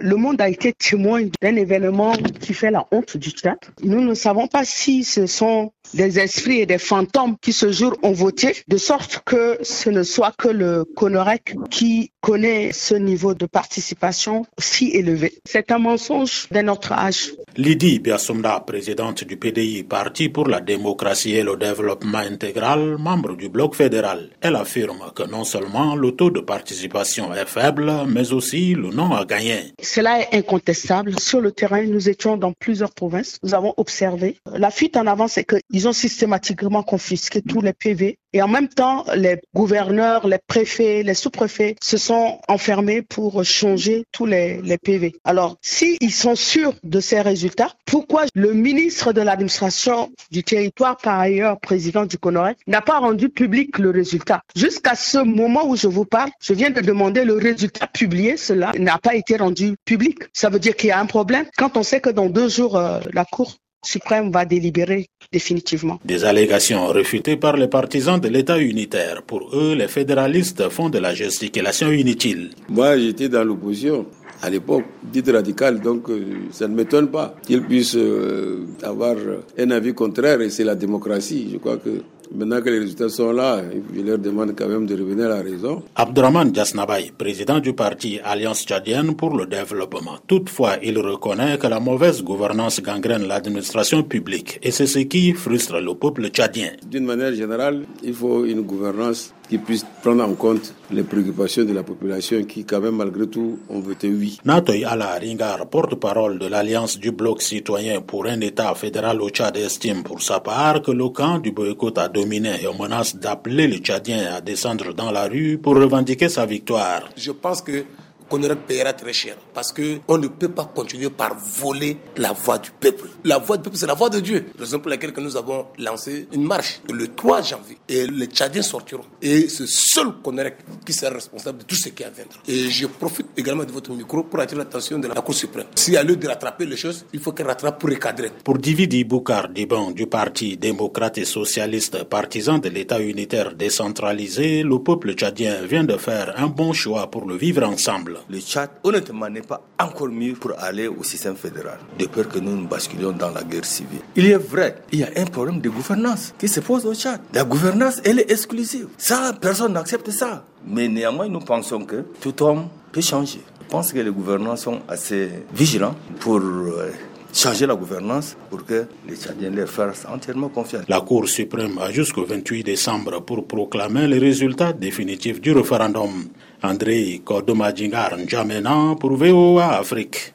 Le monde a été témoin d'un événement qui fait la honte du Tchad. Nous ne savons pas si ce sont des esprits et des fantômes qui ce jour ont voté, de sorte que ce ne soit que le Conorec qui connaît ce niveau de participation si élevé. C'est un mensonge de notre âge. Lydie Biasumda, présidente du PDI, Parti pour la démocratie et le développement intégral, membre du bloc fédéral, elle affirme que non seulement le taux de participation est faible, mais aussi le nom a gagné. Cela est incontestable. Sur le terrain, nous étions dans plusieurs provinces. Nous avons observé. La fuite en avant, c'est qu'ils ont systématiquement confisqué tous les PV et en même temps, les gouverneurs, les préfets, les sous-préfets se sont enfermés pour changer tous les, les PV. Alors, s'ils sont sûrs de ces résultats, pourquoi le ministre de l'administration du territoire, par ailleurs président du Conorec, n'a pas rendu public le résultat? Jusqu'à ce moment où je vous parle, je viens de demander le résultat publié. Cela n'a pas été rendu public. Ça veut dire qu'il y a un problème. Quand on sait que dans deux jours, euh, la Cour suprême va délibérer définitivement. Des allégations réfutées par les partisans de l'État unitaire. Pour eux, les fédéralistes font de la gesticulation inutile. Moi, j'étais dans l'opposition à l'époque, dite radicale, donc euh, ça ne m'étonne pas qu'ils puissent euh, avoir un avis contraire et c'est la démocratie. Je crois que Maintenant que les résultats sont là, je leur demande quand même de revenir à la raison. Abdurrahman Jasnabaye, président du parti Alliance tchadienne pour le développement. Toutefois, il reconnaît que la mauvaise gouvernance gangrène l'administration publique et c'est ce qui frustre le peuple tchadien. D'une manière générale, il faut une gouvernance qui puisse prendre en compte les préoccupations de la population qui, quand même, malgré tout, ont voté oui. Natoy Ala Ringar, porte-parole de l'Alliance du Bloc citoyen pour un État fédéral au Tchad, estime pour sa part que le camp du boycott a dominé et menace d'appeler les Tchadiens à descendre dans la rue pour revendiquer sa victoire. Je pense que qu'on payera très cher. Parce que on ne peut pas continuer par voler la voix du peuple. La voix du peuple, c'est la voix de Dieu. Raison pour laquelle nous avons lancé une marche le 3 janvier. Et les Tchadiens sortiront. Et c'est seul Konerek qui sera responsable de tout ce qui à venir. Et je profite également de votre micro pour attirer l'attention de la Cour suprême. S'il y a lieu de rattraper les choses, il faut qu'elle rattrape pour recadrer. Pour Dividi Boukar Diban du Parti démocrate et socialiste, partisan de l'État unitaire décentralisé, le peuple tchadien vient de faire un bon choix pour le vivre ensemble. Le Tchad, honnêtement, n'est pas encore mieux pour aller au système fédéral, de peur que nous nous basculions dans la guerre civile. Il est vrai, il y a un problème de gouvernance qui se pose au Tchad. La gouvernance, elle est exclusive. Ça, personne n'accepte ça. Mais néanmoins, nous pensons que tout homme peut changer. Je pense que les gouvernants sont assez vigilants pour euh, changer la gouvernance pour que les Tchadiens leur fassent entièrement confiance. La Cour suprême a jusqu'au 28 décembre pour proclamer les résultats définitifs du référendum. André Kodomadjingar N'Djamena pour VOA Afrique.